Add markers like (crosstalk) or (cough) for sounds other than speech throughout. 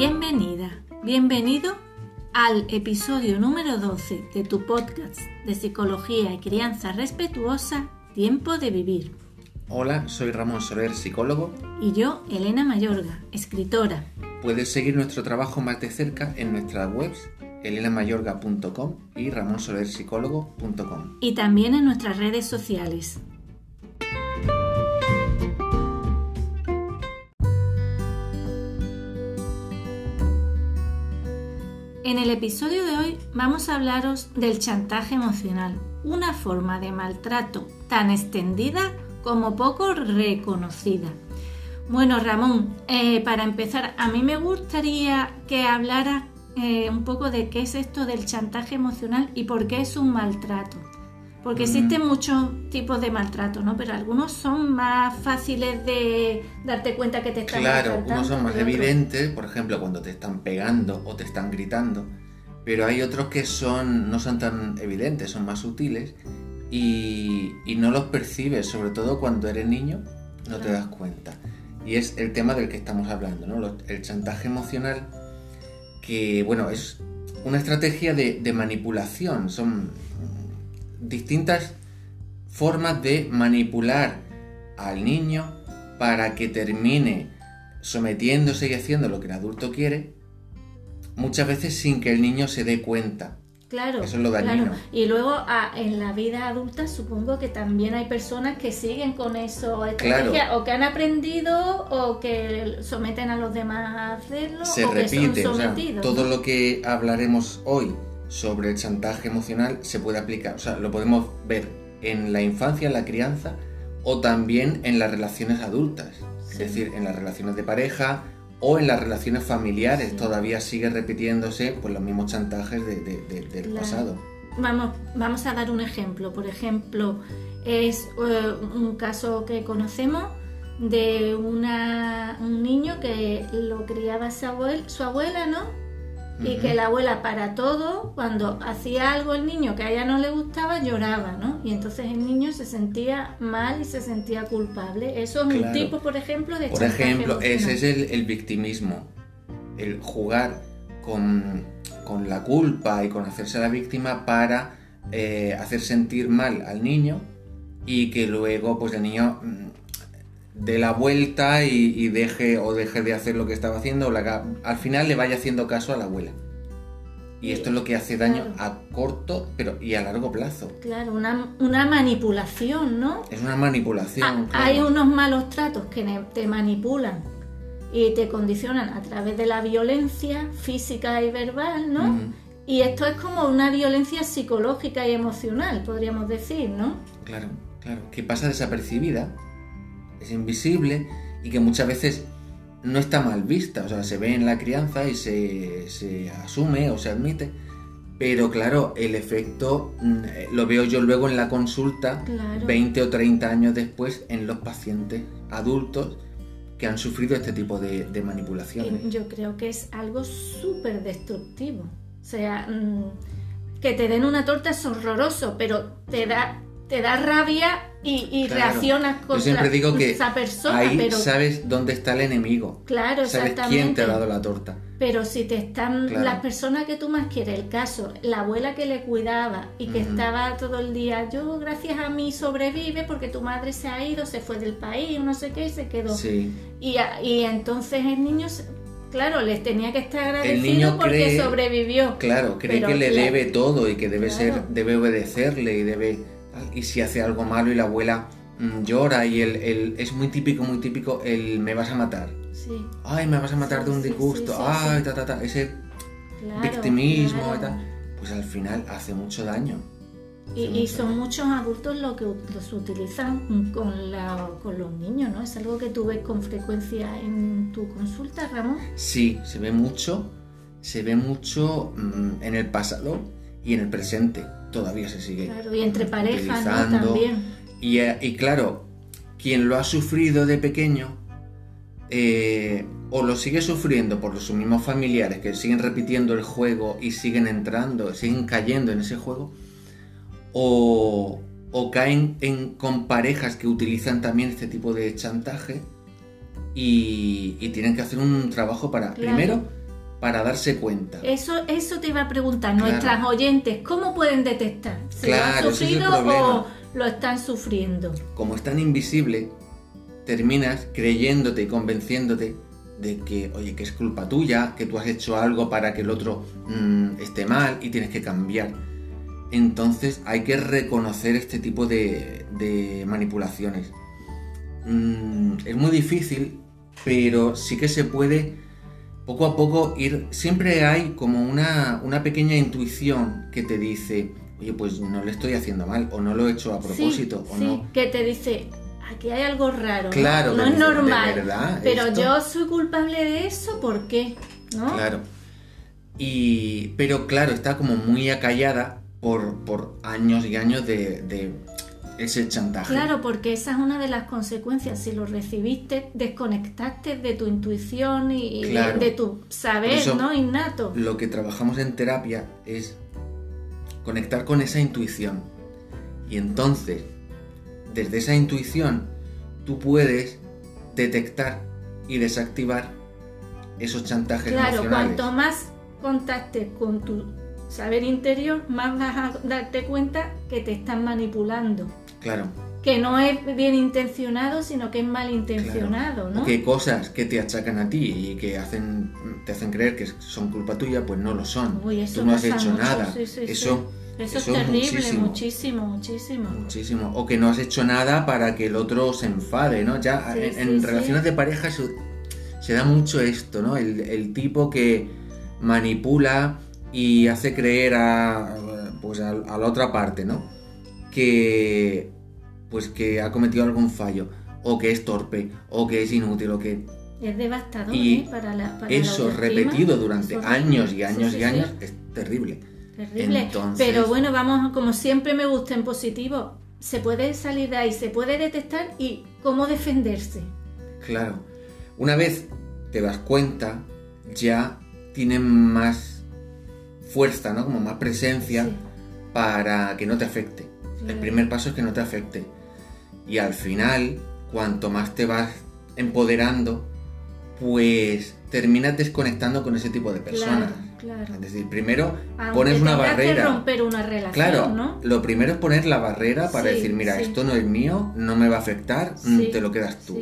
Bienvenida, bienvenido al episodio número 12 de tu podcast de Psicología y Crianza Respetuosa, Tiempo de Vivir. Hola, soy Ramón Soler, psicólogo. Y yo, Elena Mayorga, escritora. Puedes seguir nuestro trabajo más de cerca en nuestras webs elenamayorga.com y ramonsolerpsicólogo.com. Y también en nuestras redes sociales. En el episodio de hoy vamos a hablaros del chantaje emocional, una forma de maltrato tan extendida como poco reconocida. Bueno, Ramón, eh, para empezar, a mí me gustaría que hablara eh, un poco de qué es esto del chantaje emocional y por qué es un maltrato. Porque existen muchos tipos de maltrato, ¿no? Pero algunos son más fáciles de darte cuenta que te están Claro, unos son más evidentes, por ejemplo, cuando te están pegando o te están gritando, pero hay otros que son no son tan evidentes, son más sutiles y, no los percibes, sobre todo cuando eres niño, no te das cuenta. Y es el tema del que estamos hablando, ¿no? El chantaje emocional, que, bueno, es una estrategia de, de manipulación, son distintas formas de manipular al niño para que termine sometiéndose y haciendo lo que el adulto quiere, muchas veces sin que el niño se dé cuenta. Claro, Eso es lo dañino. Y luego en la vida adulta supongo que también hay personas que siguen con eso, o que han aprendido o que someten a los demás a hacerlo. Se repite, todo lo que hablaremos hoy sobre el chantaje emocional se puede aplicar, o sea, lo podemos ver en la infancia, en la crianza o también en las relaciones adultas, es decir, en las relaciones de pareja o en las relaciones familiares, todavía sigue repitiéndose pues, los mismos chantajes del pasado. Vamos, vamos a dar un ejemplo, por ejemplo, es eh, un caso que conocemos de una, un niño que lo criaba su, su abuela, ¿no? Y que la abuela para todo, cuando hacía algo el niño que a ella no le gustaba, lloraba, ¿no? Y entonces el niño se sentía mal y se sentía culpable. Eso es un tipo, por ejemplo, de Por ejemplo, ese es el, victimismo, el jugar con, la culpa y con hacerse la víctima para eh, hacer sentir mal al niño y que luego pues el niño mm, de la vuelta y, deje o deje de hacer lo que estaba haciendo, o al final le vaya haciendo caso a la abuela. Y esto es lo que hace daño a corto pero y a largo plazo. Claro, una, una manipulación, ¿no? Es una manipulación. Hay unos malos tratos que te manipulan y te condicionan a través de la violencia física y verbal, ¿no? Y esto es como una violencia psicológica y emocional, podríamos decir, ¿no? Claro, claro, que pasa desapercibida es invisible y que muchas veces no está mal vista, o sea, se ve en la crianza y se, asume o se admite, pero claro, el efecto mm, eh, lo veo yo luego en la consulta 20 o 30 años después en los pacientes adultos que han sufrido este tipo de, de manipulaciones. Yo creo que es algo súper destructivo. O sea, mm, que te den una torta es horroroso, pero te da te da rabia y, reaccionas contra Yo siempre digo que esa persona. Ahí sabes dónde está el enemigo. Claro, sabes quién te ha dado la torta. Pero si te están las personas que tú más quieres, el caso, la abuela que le cuidaba y que estaba todo el día, yo gracias a mí sobrevive porque tu madre se ha ido, se fue del país, no sé qué, y se quedó. Sí. Y, y entonces el niño Claro, les tenía que estar agradecido porque sobrevivió. Claro, cree que le debe todo y que debe ser, debe obedecerle y debe y si hace algo malo y la abuela mm, llora y el, es muy típico, muy típico el me vas a matar. Sí. Ay, me vas a matar de un disgusto. Ay, ta, ta, ta. Ese victimismo y tal. Pues al final hace mucho daño. Y, son muchos adultos los que los utilizan con, la, con los niños, ¿no? Es algo que tú ves con frecuencia en tu consulta, Ramón. Sí, se ve mucho, se ve mucho mm, en el pasado y en el presente todavía se sigue. Claro, y entre parejas también. Eh, y, claro, quien lo ha sufrido de pequeño eh, o lo sigue sufriendo por sus mismos familiares que siguen repitiendo el juego y siguen entrando, siguen cayendo en ese juego, o, caen en, con parejas que utilizan también este tipo de chantaje y, tienen que hacer un trabajo para, primero, para darse cuenta. Eso, eso te iba a preguntar, nuestras oyentes, ¿cómo pueden detectar si Claro, lo han es sufrido o lo están sufriendo? Como es tan invisible, terminas creyéndote y convenciéndote de que, oye, que es culpa tuya, que tú has hecho algo para que el otro mm, esté mal y tienes que cambiar. Entonces hay que reconocer este tipo de, de manipulaciones. Mm, es muy difícil, pero sí que se puede poco a poco ir... Siempre hay como una, una pequeña intuición que te dice, oye, pues no le estoy haciendo mal, o no lo he hecho a propósito, sí, o sí, no. que te dice, aquí hay algo raro, ¿no? Claro, no, de- es de normal, verdad, pero esto- yo soy culpable de eso, ¿por qué? ¿No? Claro. Y, pero claro, está como muy acallada por, por años y años de, de ese chantaje. Claro, porque esa es una de las consecuencias. Si lo recibiste, desconectaste de tu intuición y de- tu saber, eso- ¿no? Innato. Lo que trabajamos en terapia es conectar con esa intuición. Y entonces, desde esa intuición, tú puedes detectar y desactivar esos chantajes Claro, emocionales. cuanto más contactes con tu saber interior, más vas a darte cuenta que te están manipulando. Claro. Que no es bien intencionado, sino que es malintencionado, ¿no? O que cosas que te achacan a ti y que hacen, te hacen creer que son culpa tuya, pues no lo son. Uy, eso Tú no has hecho mucho, nada. sí, sí, sí. eso, Eso, es es terrible, muchísimo. muchísimo, muchísimo. muchísimo. O que no has hecho nada para que el otro se enfade, ¿no? Ya Sí, en, sí, en sí. relaciones de pareja se, se da mucho esto, ¿no? El, el tipo que manipula y hace creer a, pues a, a la otra parte, ¿no? Que pues que ha cometido algún fallo, o que es torpe, o que es inútil, o que Es devastador Y ¿eh? para la para eso repetido durante Eso años y años Sí, y años sí. es terrible. Terrible. Entonces- Pero bueno, vamos, como siempre me gusta en positivo, se puede salir de ahí, se puede detectar y cómo defenderse. Claro. Una vez te das cuenta, ya tienen más fuerza, ¿no? Como más presencia Sí. para que no te afecte. El primer paso es que no te afecte. Y al final, cuanto más te vas empoderando, pues terminas desconectando con ese tipo de personas. Claro, claro. Es decir, primero Aunque pones una tengas que barrera. romper una relación, Claro, ¿no? lo primero es poner la barrera para Sí, decir, mira, sí. esto no es mío, no me va a afectar, mm, Sí, te lo quedas tú.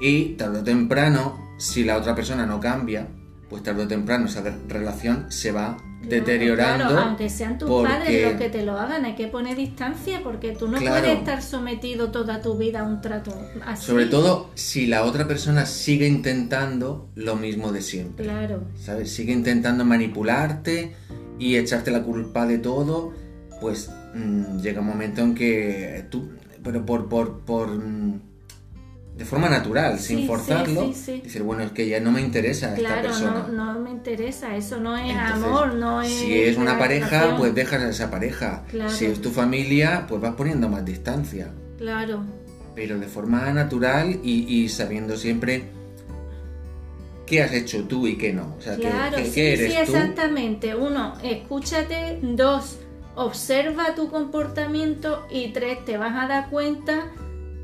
Y tarde o temprano, si la otra persona no cambia, pues tarde o temprano esa relación se va deteriorando. Claro, aunque sean tus porque- padres los que te lo hagan, hay que poner distancia porque tú no Claro. puedes estar sometido toda tu vida a un trato así. Sobre todo si la otra persona sigue intentando lo mismo de siempre. Claro. ¿Sabes? Sigue intentando manipularte y echarte la culpa de todo, pues mm, llega un momento en que tú, pero por, por, por mm, de forma natural, sin sí, forzarlo, sí, sí. dices, bueno, es que ya no me interesa esta Claro, persona. no, no me interesa, eso no es Entonces, amor, no es... Si es una pareja, pues dejas a esa pareja. Claro. Si es tu familia, pues vas poniendo más distancia. Claro, Pero de forma natural y, y sabiendo siempre qué has hecho tú y qué no. O sea, claro, qué, eres sí, tú. exactamente. Uno, escúchate. Dos, observa tu comportamiento. Y tres, te vas a dar cuenta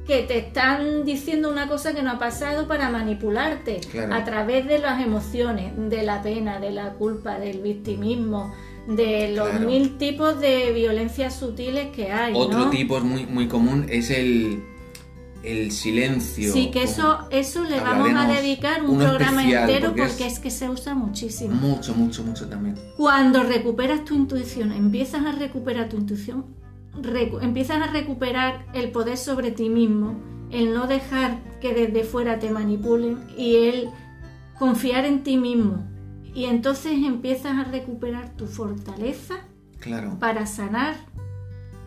que te están diciendo una cosa que no ha pasado para manipularte Claro. a través de las emociones, de la pena, de la culpa, del victimismo, de los Claro. mil tipos de violencias sutiles que hay. Otro ¿no? tipo es muy, muy común es el, el silencio. Sí, que eso, eso le vamos a dedicar un programa especial, entero porque porque, es- es... que se usa muchísimo. Mucho, mucho, mucho también. Cuando recuperas tu intuición, empiezas a recuperar tu intuición, empiezas a recuperar el poder sobre ti mismo, el no dejar que desde fuera te manipulen y el confiar en ti mismo. Y entonces empiezas a recuperar tu fortaleza Claro. para sanar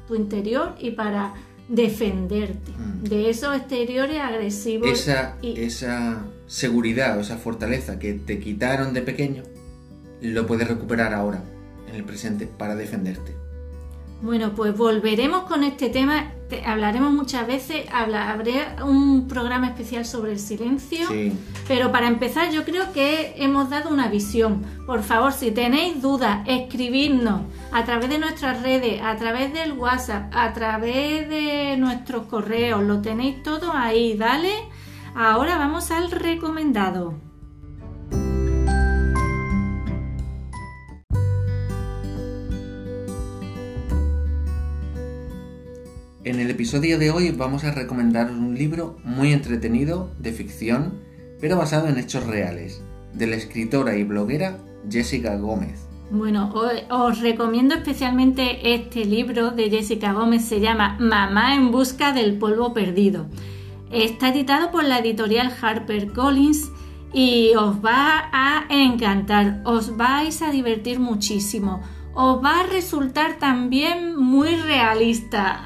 tu interior y para defenderte Mm. de esos exteriores agresivos. Esa, y- esa seguridad o esa fortaleza que te quitaron de pequeño, lo puedes recuperar ahora, en el presente, para defenderte. Bueno, pues volveremos con este tema, te- hablaremos muchas veces, habla, habrá un programa especial sobre el silencio, Sí. pero para empezar yo creo que hemos dado una visión. Por favor, si tenéis dudas, escribidnos a través de nuestras redes, a través del WhatsApp, a través de nuestros correos, lo tenéis todo ahí, dale. Ahora vamos al recomendado. El episodio de hoy vamos a recomendar un libro muy entretenido de ficción, pero basado en hechos reales, de la escritora y bloguera Jessica Gómez. Bueno, os, recomiendo especialmente este libro de Jessica Gómez, se llama Mamá en busca del polvo perdido. Está editado por la editorial Harper Collins y os va a encantar, os vais a divertir muchísimo, os va a resultar también muy realista,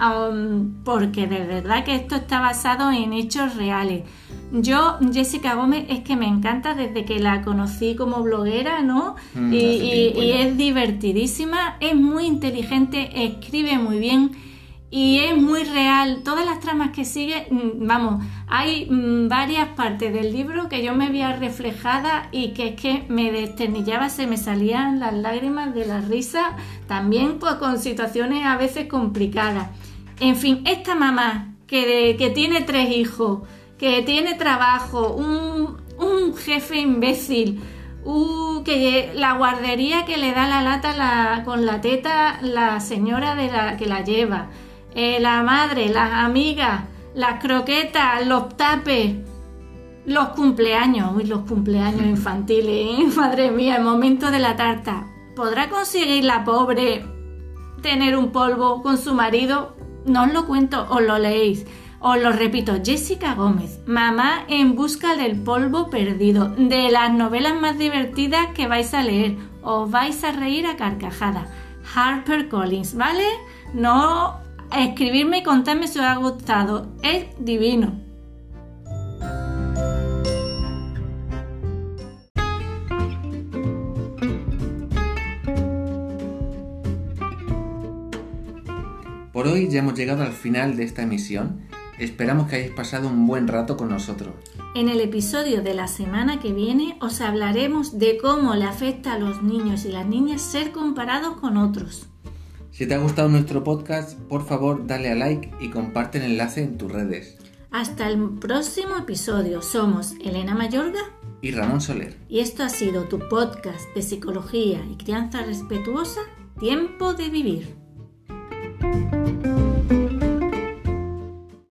porque de verdad que esto está basado en hechos reales. Yo, Jessica Gómez, es que me encanta desde que la conocí como bloguera, ¿no? Mm, y, es divertidísima, es muy inteligente, escribe muy bien y es muy real. Todas las tramas que sigue, mm, vamos, hay mm, varias partes del libro que yo me veía reflejada y que es que me desternillaba, se me salían las lágrimas de la risa, también pues, con situaciones a veces complicadas. En fin, esta mamá que, que tiene tres hijos, que tiene trabajo, un, jefe imbécil, que la guardería que le da la lata con la teta la señora de la que la lleva, eh, la madre, las amigas, las croquetas, los tapes, los cumpleaños, uy, los cumpleaños (laughs) infantiles, ¿eh? (laughs) madre mía, el momento de la tarta. ¿Podrá conseguir la pobre tener un polvo con su marido? No os lo cuento, os lo leéis. Os lo repito, Jessica Gómez, Mamá en busca del polvo perdido, de las novelas más divertidas que vais a leer. Os vais a reír a carcajada. Harper Collins, ¿vale? No escribirme y contarme si os ha gustado. Es divino. Por hoy ya hemos llegado al final de esta emisión Esperamos que hayáis pasado un buen rato con nosotros. En el episodio de la semana que viene os hablaremos de cómo le afecta a los niños y las niñas ser comparados con otros. Si te ha gustado nuestro podcast, por favor dale a like y comparte el enlace en tus redes. Hasta el próximo episodio. Somos Elena Mayorga y Ramón Soler. Y esto ha sido tu podcast de psicología y crianza respetuosa, Tiempo de Vivir.